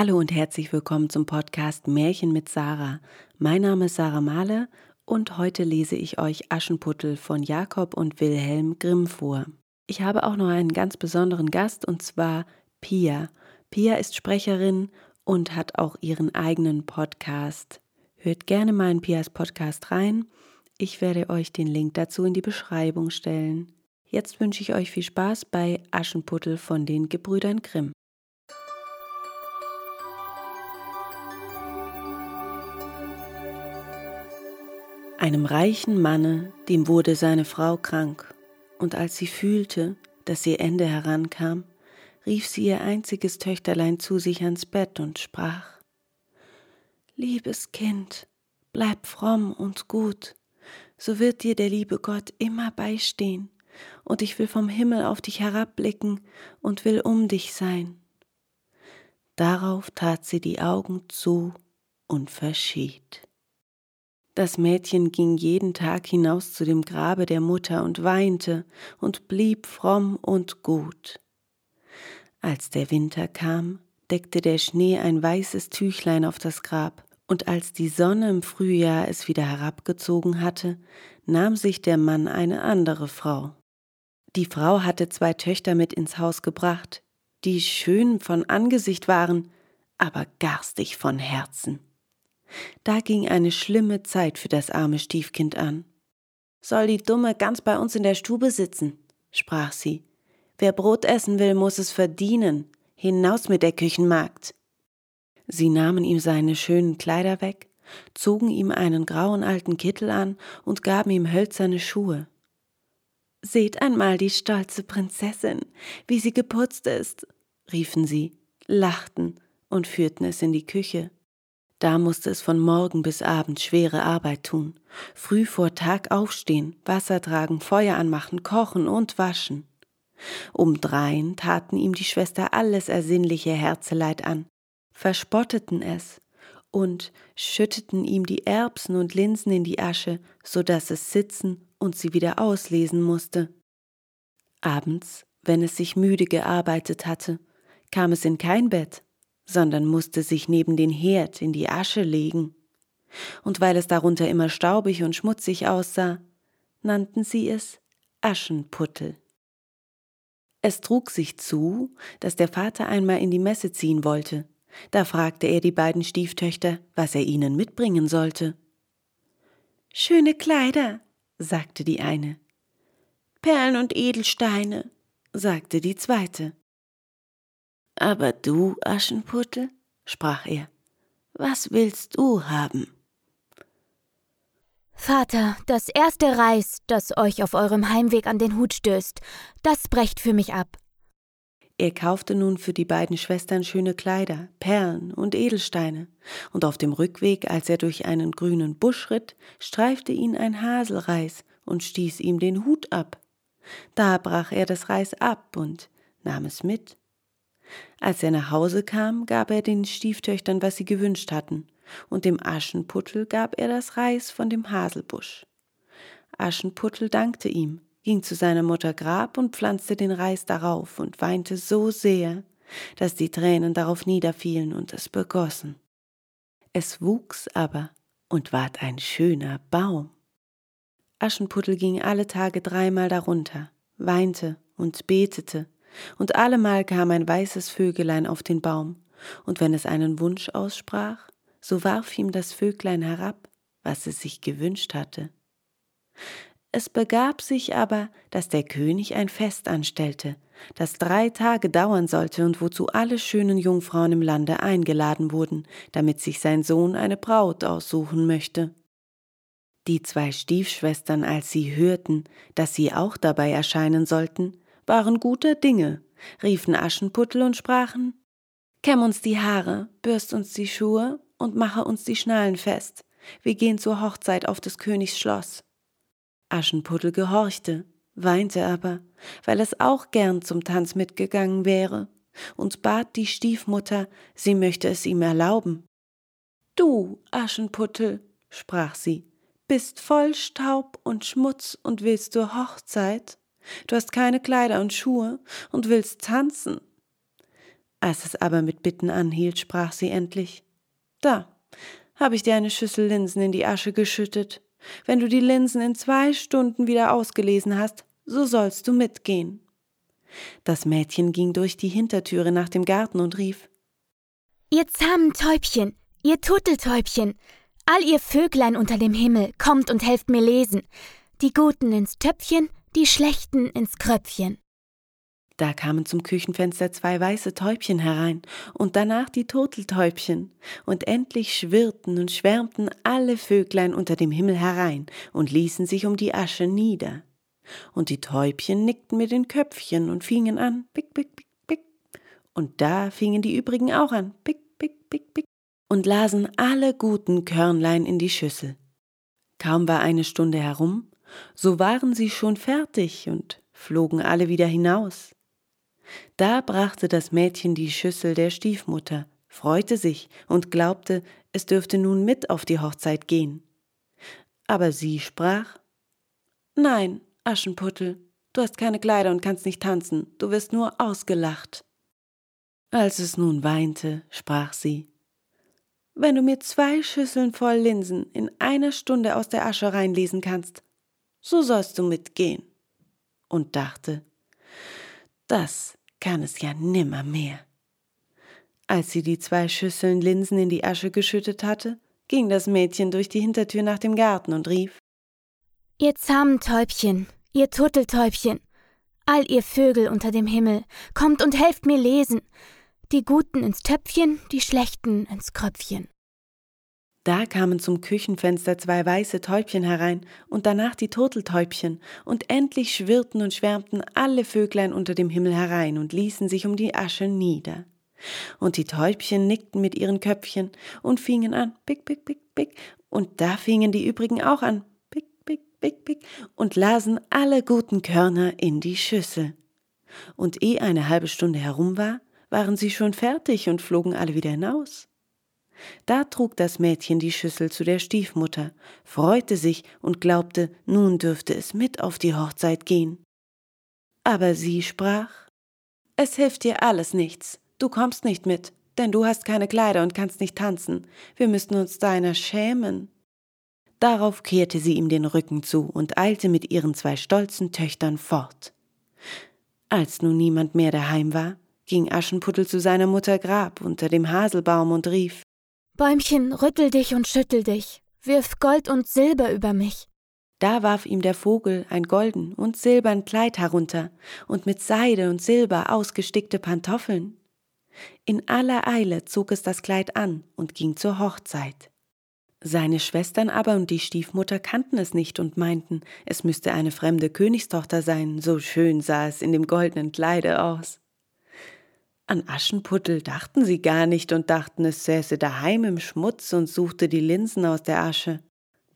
Hallo und herzlich willkommen zum Podcast Märchen mit Sarah. Mein Name ist Sarah Mahle und heute lese ich euch Aschenputtel von Jakob und Wilhelm Grimm vor. Ich habe auch noch einen ganz besonderen Gast und zwar Pia. Pia ist Sprecherin und hat auch ihren eigenen Podcast. Hört gerne mal in Pias Podcast rein. Ich werde euch den Link dazu in die Beschreibung stellen. Jetzt wünsche ich euch viel Spaß bei Aschenputtel von den Gebrüdern Grimm. Einem reichen Manne, dem wurde seine Frau krank, und als sie fühlte, dass ihr Ende herankam, rief sie ihr einziges Töchterlein zu sich ans Bett und sprach Liebes Kind, bleib fromm und gut, so wird dir der liebe Gott immer beistehen, und ich will vom Himmel auf dich herabblicken und will um dich sein. Darauf tat sie die Augen zu und verschied. Das Mädchen ging jeden Tag hinaus zu dem Grabe der Mutter und weinte und blieb fromm und gut. Als der Winter kam, deckte der Schnee ein weißes Tüchlein auf das Grab, und als die Sonne im Frühjahr es wieder herabgezogen hatte, nahm sich der Mann eine andere Frau. Die Frau hatte zwei Töchter mit ins Haus gebracht, die schön von Angesicht waren, aber garstig von Herzen. Da ging eine schlimme Zeit für das arme Stiefkind an. Soll die Dumme ganz bei uns in der Stube sitzen, sprach sie. Wer Brot essen will, muss es verdienen. Hinaus mit der Küchenmagd. Sie nahmen ihm seine schönen Kleider weg, zogen ihm einen grauen alten Kittel an und gaben ihm hölzerne Schuhe. Seht einmal die stolze Prinzessin, wie sie geputzt ist, riefen sie, lachten und führten es in die Küche. Da musste es von Morgen bis Abend schwere Arbeit tun, früh vor Tag aufstehen, Wasser tragen, Feuer anmachen, kochen und waschen. Um drein taten ihm die Schwester alles ersinnliche Herzeleid an, verspotteten es und schütteten ihm die Erbsen und Linsen in die Asche, so dass es sitzen und sie wieder auslesen musste. Abends, wenn es sich müde gearbeitet hatte, kam es in kein Bett, sondern musste sich neben den Herd in die Asche legen. Und weil es darunter immer staubig und schmutzig aussah, nannten sie es Aschenputtel. Es trug sich zu, dass der Vater einmal in die Messe ziehen wollte. Da fragte er die beiden Stieftöchter, was er ihnen mitbringen sollte. Schöne Kleider, sagte die eine. Perlen und Edelsteine, sagte die zweite. Aber du, Aschenputtel, sprach er, was willst du haben? Vater, das erste Reis, das euch auf eurem Heimweg an den Hut stößt, das brecht für mich ab. Er kaufte nun für die beiden Schwestern schöne Kleider, Perlen und Edelsteine, und auf dem Rückweg, als er durch einen grünen Busch ritt, streifte ihn ein Haselreis und stieß ihm den Hut ab. Da brach er das Reis ab und nahm es mit als er nach Hause kam, gab er den Stieftöchtern, was sie gewünscht hatten, und dem Aschenputtel gab er das Reis von dem Haselbusch. Aschenputtel dankte ihm, ging zu seiner Mutter Grab und pflanzte den Reis darauf und weinte so sehr, dass die Tränen darauf niederfielen und es begossen. Es wuchs aber und ward ein schöner Baum. Aschenputtel ging alle Tage dreimal darunter, weinte und betete, und allemal kam ein weißes Vögelein auf den Baum, und wenn es einen Wunsch aussprach, so warf ihm das Vöglein herab, was es sich gewünscht hatte. Es begab sich aber, dass der König ein Fest anstellte, das drei Tage dauern sollte und wozu alle schönen Jungfrauen im Lande eingeladen wurden, damit sich sein Sohn eine Braut aussuchen möchte. Die zwei Stiefschwestern, als sie hörten, dass sie auch dabei erscheinen sollten, waren guter Dinge, riefen Aschenputtel und sprachen Kämm uns die Haare, bürst uns die Schuhe und mache uns die Schnallen fest. Wir gehen zur Hochzeit auf des Königs Schloss. Aschenputtel gehorchte, weinte aber, weil es auch gern zum Tanz mitgegangen wäre, und bat die Stiefmutter, sie möchte es ihm erlauben. Du, Aschenputtel, sprach sie, bist voll Staub und Schmutz und willst zur Hochzeit? Du hast keine Kleider und Schuhe und willst tanzen. Als es aber mit Bitten anhielt, sprach sie endlich Da, habe ich dir eine Schüssel Linsen in die Asche geschüttet. Wenn du die Linsen in zwei Stunden wieder ausgelesen hast, so sollst du mitgehen. Das Mädchen ging durch die Hintertüre nach dem Garten und rief Ihr zahmen Täubchen, ihr Turteltäubchen, all ihr Vöglein unter dem Himmel, kommt und helft mir lesen. Die Guten ins Töpfchen, die Schlechten ins Kröpfchen. Da kamen zum Küchenfenster zwei weiße Täubchen herein und danach die Turteltäubchen, und endlich schwirrten und schwärmten alle Vöglein unter dem Himmel herein und ließen sich um die Asche nieder. Und die Täubchen nickten mit den Köpfchen und fingen an, pick, pick, pick, pick. Und da fingen die übrigen auch an, pick, pick, pick, pick, und lasen alle guten Körnlein in die Schüssel. Kaum war eine Stunde herum, so waren sie schon fertig und flogen alle wieder hinaus. Da brachte das Mädchen die Schüssel der Stiefmutter, freute sich und glaubte, es dürfte nun mit auf die Hochzeit gehen. Aber sie sprach Nein, Aschenputtel, du hast keine Kleider und kannst nicht tanzen, du wirst nur ausgelacht. Als es nun weinte, sprach sie Wenn du mir zwei Schüsseln voll Linsen in einer Stunde aus der Asche reinlesen kannst, so sollst du mitgehen. Und dachte, das kann es ja nimmer mehr. Als sie die zwei Schüsseln Linsen in die Asche geschüttet hatte, ging das Mädchen durch die Hintertür nach dem Garten und rief Ihr zahmen Täubchen, ihr Turteltäubchen, all ihr Vögel unter dem Himmel, kommt und helft mir lesen, die Guten ins Töpfchen, die Schlechten ins Kröpfchen. Da kamen zum Küchenfenster zwei weiße Täubchen herein und danach die Turteltäubchen, und endlich schwirrten und schwärmten alle Vöglein unter dem Himmel herein und ließen sich um die Asche nieder. Und die Täubchen nickten mit ihren Köpfchen und fingen an, pick, pick, pick, pick, und da fingen die übrigen auch an, pick, pick, pick, pick, und lasen alle guten Körner in die Schüssel. Und ehe eine halbe Stunde herum war, waren sie schon fertig und flogen alle wieder hinaus. Da trug das Mädchen die Schüssel zu der Stiefmutter, freute sich und glaubte, nun dürfte es mit auf die Hochzeit gehen. Aber sie sprach Es hilft dir alles nichts, du kommst nicht mit, denn du hast keine Kleider und kannst nicht tanzen, wir müssten uns deiner schämen. Darauf kehrte sie ihm den Rücken zu und eilte mit ihren zwei stolzen Töchtern fort. Als nun niemand mehr daheim war, ging Aschenputtel zu seiner Mutter Grab unter dem Haselbaum und rief Bäumchen, rüttel dich und schüttel dich, wirf Gold und Silber über mich. Da warf ihm der Vogel ein golden und silbern Kleid herunter und mit Seide und Silber ausgestickte Pantoffeln. In aller Eile zog es das Kleid an und ging zur Hochzeit. Seine Schwestern aber und die Stiefmutter kannten es nicht und meinten, es müsste eine fremde Königstochter sein, so schön sah es in dem goldenen Kleide aus. An Aschenputtel dachten sie gar nicht und dachten, es säße daheim im Schmutz und suchte die Linsen aus der Asche.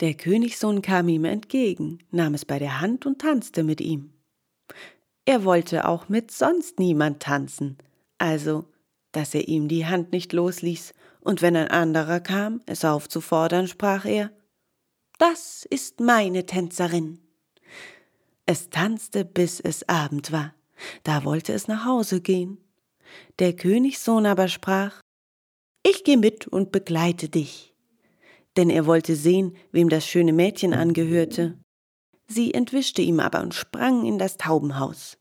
Der Königssohn kam ihm entgegen, nahm es bei der Hand und tanzte mit ihm. Er wollte auch mit sonst niemand tanzen, also, dass er ihm die Hand nicht losließ, und wenn ein anderer kam, es aufzufordern, sprach er Das ist meine Tänzerin. Es tanzte, bis es Abend war, da wollte es nach Hause gehen. Der Königssohn aber sprach Ich geh mit und begleite dich. Denn er wollte sehen, wem das schöne Mädchen angehörte. Sie entwischte ihm aber und sprang in das Taubenhaus.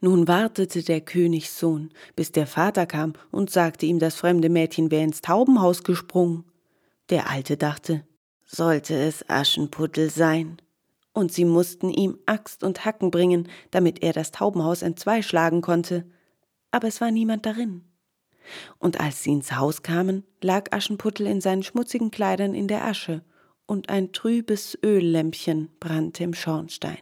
Nun wartete der Königssohn, bis der Vater kam und sagte ihm, das fremde Mädchen wäre ins Taubenhaus gesprungen. Der Alte dachte, sollte es Aschenputtel sein. Und sie mussten ihm Axt und Hacken bringen, damit er das Taubenhaus entzweischlagen konnte aber es war niemand darin. Und als sie ins Haus kamen, lag Aschenputtel in seinen schmutzigen Kleidern in der Asche, und ein trübes Öllämpchen brannte im Schornstein.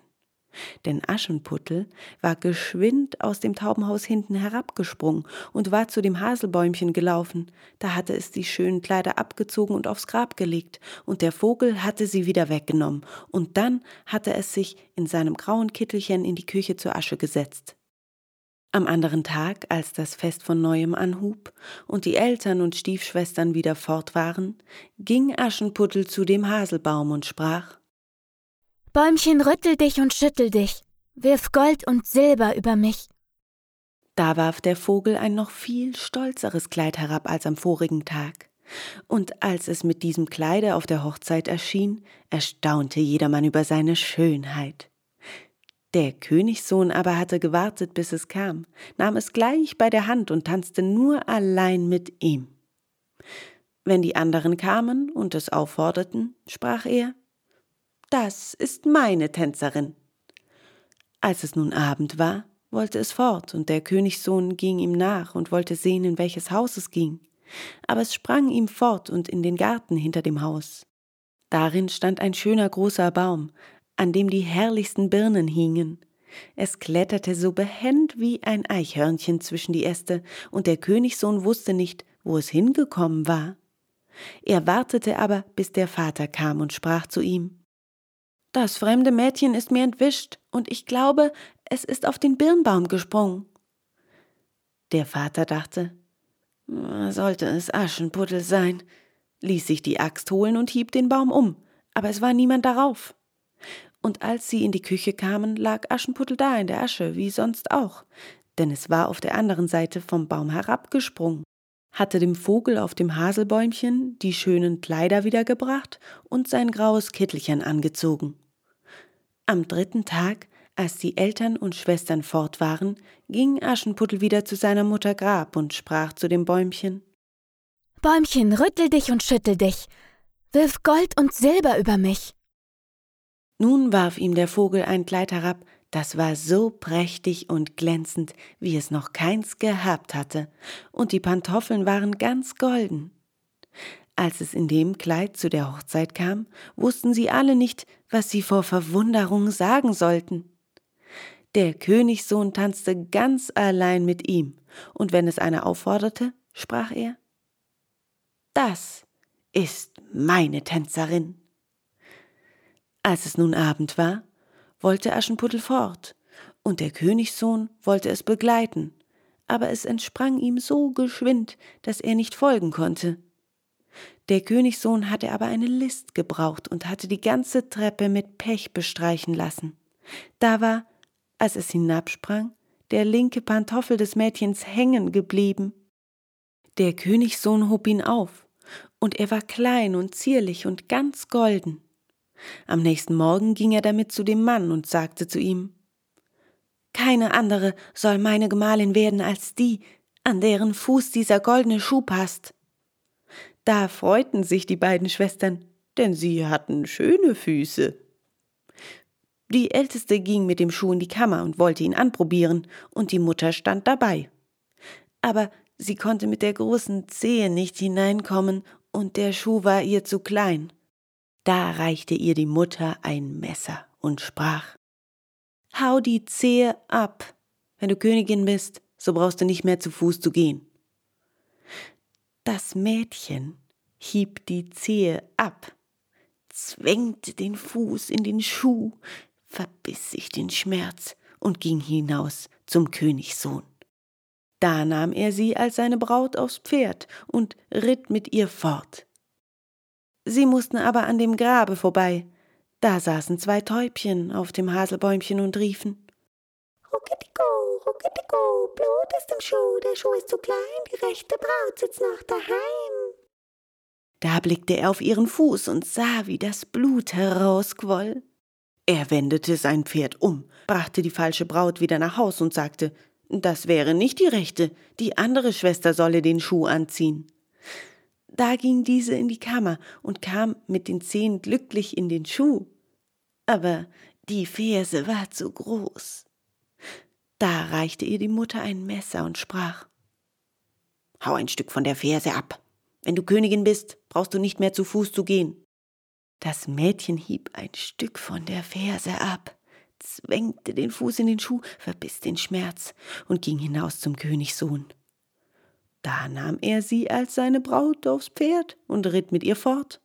Denn Aschenputtel war geschwind aus dem Taubenhaus hinten herabgesprungen und war zu dem Haselbäumchen gelaufen. Da hatte es die schönen Kleider abgezogen und aufs Grab gelegt, und der Vogel hatte sie wieder weggenommen, und dann hatte es sich in seinem grauen Kittelchen in die Küche zur Asche gesetzt. Am anderen Tag, als das Fest von neuem anhub und die Eltern und Stiefschwestern wieder fort waren, ging Aschenputtel zu dem Haselbaum und sprach Bäumchen, rüttel dich und schüttel dich, wirf Gold und Silber über mich. Da warf der Vogel ein noch viel stolzeres Kleid herab als am vorigen Tag. Und als es mit diesem Kleide auf der Hochzeit erschien, erstaunte jedermann über seine Schönheit. Der Königssohn aber hatte gewartet, bis es kam, nahm es gleich bei der Hand und tanzte nur allein mit ihm. Wenn die anderen kamen und es aufforderten, sprach er Das ist meine Tänzerin. Als es nun Abend war, wollte es fort, und der Königssohn ging ihm nach und wollte sehen, in welches Haus es ging. Aber es sprang ihm fort und in den Garten hinter dem Haus. Darin stand ein schöner großer Baum, an dem die herrlichsten Birnen hingen. Es kletterte so behend wie ein Eichhörnchen zwischen die Äste, und der Königssohn wusste nicht, wo es hingekommen war. Er wartete aber, bis der Vater kam und sprach zu ihm Das fremde Mädchen ist mir entwischt, und ich glaube, es ist auf den Birnbaum gesprungen. Der Vater dachte, sollte es Aschenputtel sein, ließ sich die Axt holen und hieb den Baum um, aber es war niemand darauf. Und als sie in die Küche kamen, lag Aschenputtel da in der Asche, wie sonst auch, denn es war auf der anderen Seite vom Baum herabgesprungen, hatte dem Vogel auf dem Haselbäumchen die schönen Kleider wiedergebracht und sein graues Kittelchen angezogen. Am dritten Tag als die Eltern und Schwestern fort waren, ging Aschenputtel wieder zu seiner Mutter Grab und sprach zu dem Bäumchen Bäumchen, rüttel dich und schüttel dich, wirf Gold und Silber über mich. Nun warf ihm der Vogel ein Kleid herab, das war so prächtig und glänzend, wie es noch keins gehabt hatte, und die Pantoffeln waren ganz golden. Als es in dem Kleid zu der Hochzeit kam, wussten sie alle nicht, was sie vor Verwunderung sagen sollten. Der Königssohn tanzte ganz allein mit ihm, und wenn es einer aufforderte, sprach er Das ist meine Tänzerin. Als es nun Abend war, wollte Aschenputtel fort, und der Königssohn wollte es begleiten, aber es entsprang ihm so geschwind, dass er nicht folgen konnte. Der Königssohn hatte aber eine List gebraucht und hatte die ganze Treppe mit Pech bestreichen lassen. Da war, als es hinabsprang, der linke Pantoffel des Mädchens hängen geblieben. Der Königssohn hob ihn auf, und er war klein und zierlich und ganz golden. Am nächsten Morgen ging er damit zu dem Mann und sagte zu ihm Keine andere soll meine Gemahlin werden als die, an deren Fuß dieser goldene Schuh passt. Da freuten sich die beiden Schwestern, denn sie hatten schöne Füße. Die Älteste ging mit dem Schuh in die Kammer und wollte ihn anprobieren, und die Mutter stand dabei. Aber sie konnte mit der großen Zehe nicht hineinkommen, und der Schuh war ihr zu klein. Da reichte ihr die Mutter ein Messer und sprach Hau die Zehe ab. Wenn du Königin bist, so brauchst du nicht mehr zu Fuß zu gehen. Das Mädchen hieb die Zehe ab, zwängte den Fuß in den Schuh, verbiss sich den Schmerz und ging hinaus zum Königssohn. Da nahm er sie als seine Braut aufs Pferd und ritt mit ihr fort. Sie mussten aber an dem Grabe vorbei. Da saßen zwei Täubchen auf dem Haselbäumchen und riefen Rucketiko, Rucketiko, Blut ist im Schuh, der Schuh ist zu klein, die rechte Braut sitzt noch daheim. Da blickte er auf ihren Fuß und sah, wie das Blut herausquoll. Er wendete sein Pferd um, brachte die falsche Braut wieder nach Haus und sagte, das wäre nicht die rechte, die andere Schwester solle den Schuh anziehen. Da ging diese in die Kammer und kam mit den Zehen glücklich in den Schuh. Aber die Ferse war zu groß. Da reichte ihr die Mutter ein Messer und sprach Hau ein Stück von der Ferse ab. Wenn du Königin bist, brauchst du nicht mehr zu Fuß zu gehen. Das Mädchen hieb ein Stück von der Ferse ab, zwängte den Fuß in den Schuh, verbiss den Schmerz und ging hinaus zum Königssohn. Da nahm er sie als seine Braut aufs Pferd und ritt mit ihr fort.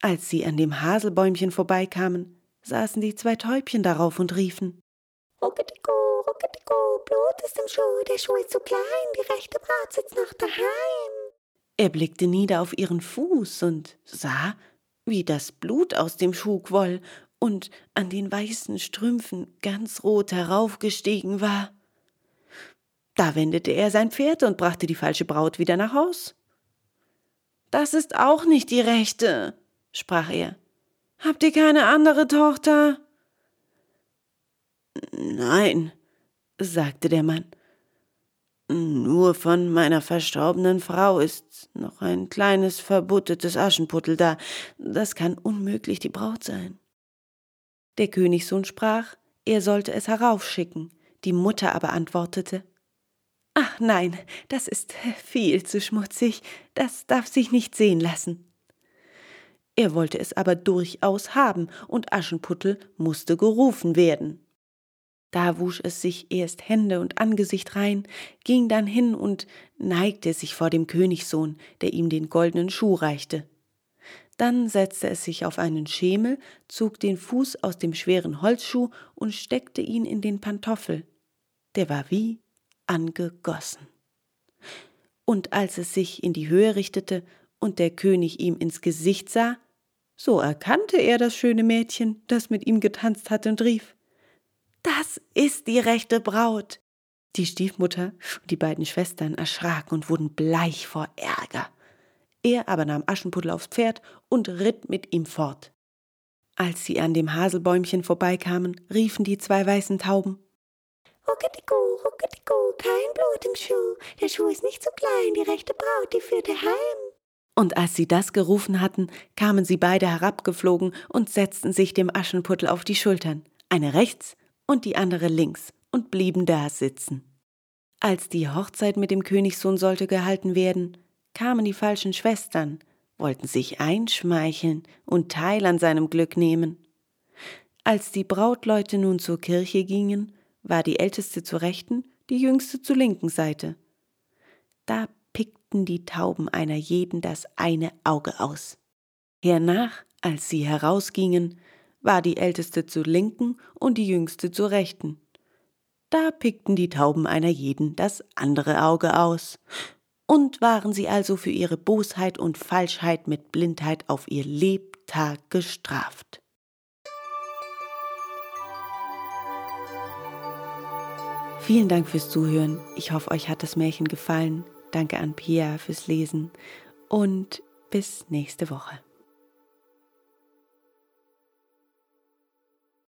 Als sie an dem Haselbäumchen vorbeikamen, saßen die zwei Täubchen darauf und riefen Rucketiko, Rucketiko, Blut ist im Schuh, der Schuh ist zu klein, die rechte Braut sitzt noch daheim. Er blickte nieder auf ihren Fuß und sah, wie das Blut aus dem Schuh quoll und an den weißen Strümpfen ganz rot heraufgestiegen war. Da wendete er sein Pferd und brachte die falsche Braut wieder nach Haus. Das ist auch nicht die rechte, sprach er. Habt ihr keine andere Tochter? Nein, sagte der Mann. Nur von meiner verstorbenen Frau ist noch ein kleines verbuttetes Aschenputtel da. Das kann unmöglich die Braut sein. Der Königssohn sprach, er sollte es heraufschicken. Die Mutter aber antwortete, Ach nein, das ist viel zu schmutzig, das darf sich nicht sehen lassen. Er wollte es aber durchaus haben, und Aschenputtel musste gerufen werden. Da wusch es sich erst Hände und Angesicht rein, ging dann hin und neigte sich vor dem Königssohn, der ihm den goldenen Schuh reichte. Dann setzte es sich auf einen Schemel, zog den Fuß aus dem schweren Holzschuh und steckte ihn in den Pantoffel. Der war wie angegossen. Und als es sich in die Höhe richtete und der König ihm ins Gesicht sah, so erkannte er das schöne Mädchen, das mit ihm getanzt hatte, und rief Das ist die rechte Braut. Die Stiefmutter und die beiden Schwestern erschraken und wurden bleich vor Ärger. Er aber nahm Aschenputtel aufs Pferd und ritt mit ihm fort. Als sie an dem Haselbäumchen vorbeikamen, riefen die zwei weißen Tauben Rucketiku, rucketiku, kein Blut im Schuh. Der Schuh ist nicht so klein, die rechte Braut, die führt er heim. Und als sie das gerufen hatten, kamen sie beide herabgeflogen und setzten sich dem Aschenputtel auf die Schultern, eine rechts und die andere links, und blieben da sitzen. Als die Hochzeit mit dem Königssohn sollte gehalten werden, kamen die falschen Schwestern, wollten sich einschmeicheln und teil an seinem Glück nehmen. Als die Brautleute nun zur Kirche gingen, war die älteste zur rechten, die jüngste zur linken Seite. Da pickten die Tauben einer jeden das eine Auge aus. Hernach, als sie herausgingen, war die älteste zur linken und die jüngste zur rechten. Da pickten die Tauben einer jeden das andere Auge aus. Und waren sie also für ihre Bosheit und Falschheit mit Blindheit auf ihr Lebtag gestraft. Vielen Dank fürs Zuhören. Ich hoffe, euch hat das Märchen gefallen. Danke an Pia fürs Lesen und bis nächste Woche.